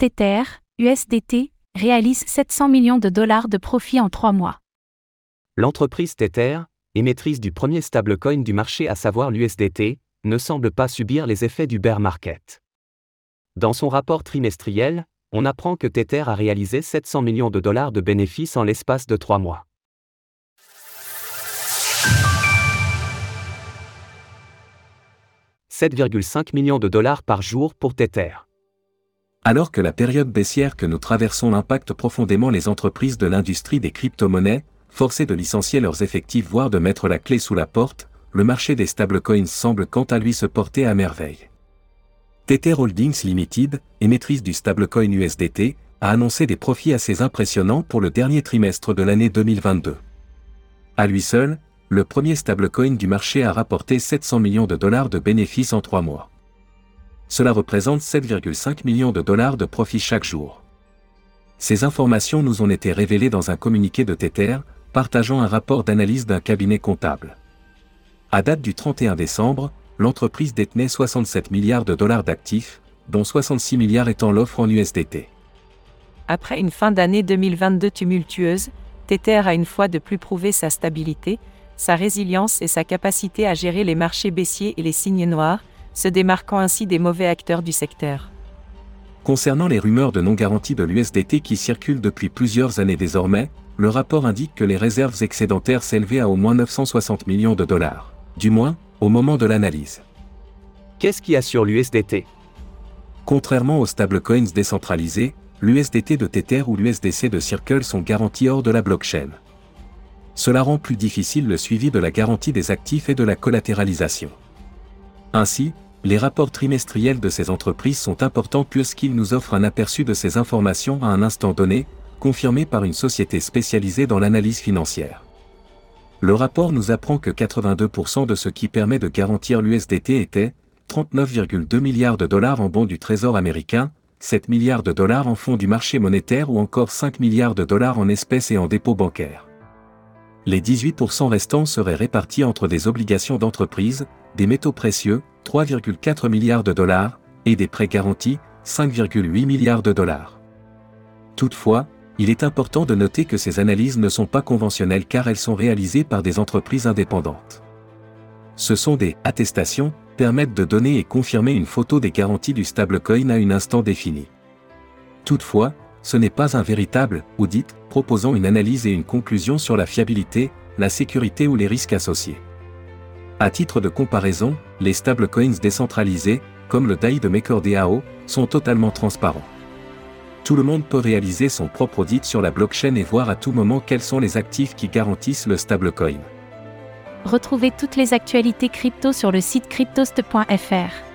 Tether, USDT, réalise 700 millions de dollars de profit en trois mois. L'entreprise Tether, émettrice du premier stablecoin du marché à savoir l'USDT, ne semble pas subir les effets du bear market. Dans son rapport trimestriel, on apprend que Tether a réalisé 700 millions de dollars de bénéfices en l'espace de trois mois. 7,5 millions de dollars par jour pour Tether. Alors que la période baissière que nous traversons impacte profondément les entreprises de l'industrie des crypto-monnaies, forcées de licencier leurs effectifs voire de mettre la clé sous la porte, le marché des stablecoins semble quant à lui se porter à merveille. Tether Holdings Limited, émettrice du stablecoin USDT, a annoncé des profits assez impressionnants pour le dernier trimestre de l'année 2022. À lui seul, le premier stablecoin du marché a rapporté 700 millions de dollars de bénéfices en trois mois. Cela représente 7,5 millions de dollars de profit chaque jour. Ces informations nous ont été révélées dans un communiqué de Tether, partageant un rapport d'analyse d'un cabinet comptable. À date du 31 décembre, l'entreprise détenait 67 milliards de dollars d'actifs, dont 66 milliards étant l'offre en USDT. Après une fin d'année 2022 tumultueuse, Tether a une fois de plus prouvé sa stabilité, sa résilience et sa capacité à gérer les marchés baissiers et les signes noirs, se démarquant ainsi des mauvais acteurs du secteur. Concernant les rumeurs de non-garantie de l'USDT qui circulent depuis plusieurs années désormais, le rapport indique que les réserves excédentaires s'élevaient à au moins 960 millions de dollars. Du moins, au moment de l'analyse. Qu'est-ce qui assure l'USDT Contrairement aux stablecoins décentralisés, l'USDT de Tether ou l'USDC de Circle sont garantis hors de la blockchain cela rend plus difficile le suivi de la garantie des actifs et de la collatéralisation. Ainsi, les rapports trimestriels de ces entreprises sont importants puisqu'ils nous offrent un aperçu de ces informations à un instant donné, confirmé par une société spécialisée dans l'analyse financière. Le rapport nous apprend que 82% de ce qui permet de garantir l'USDT était 39,2 milliards de dollars en bons du Trésor américain, 7 milliards de dollars en fonds du marché monétaire ou encore 5 milliards de dollars en espèces et en dépôts bancaires. Les 18% restants seraient répartis entre des obligations d'entreprise, des métaux précieux, 3,4 milliards de dollars, et des prêts garantis, 5,8 milliards de dollars. Toutefois, il est important de noter que ces analyses ne sont pas conventionnelles car elles sont réalisées par des entreprises indépendantes. Ce sont des attestations, permettent de donner et confirmer une photo des garanties du stablecoin à un instant défini. Toutefois, ce n'est pas un véritable audit proposant une analyse et une conclusion sur la fiabilité, la sécurité ou les risques associés. À titre de comparaison, les stablecoins décentralisés, comme le DAI de MakerDAO, sont totalement transparents. Tout le monde peut réaliser son propre audit sur la blockchain et voir à tout moment quels sont les actifs qui garantissent le stablecoin. Retrouvez toutes les actualités crypto sur le site cryptost.fr.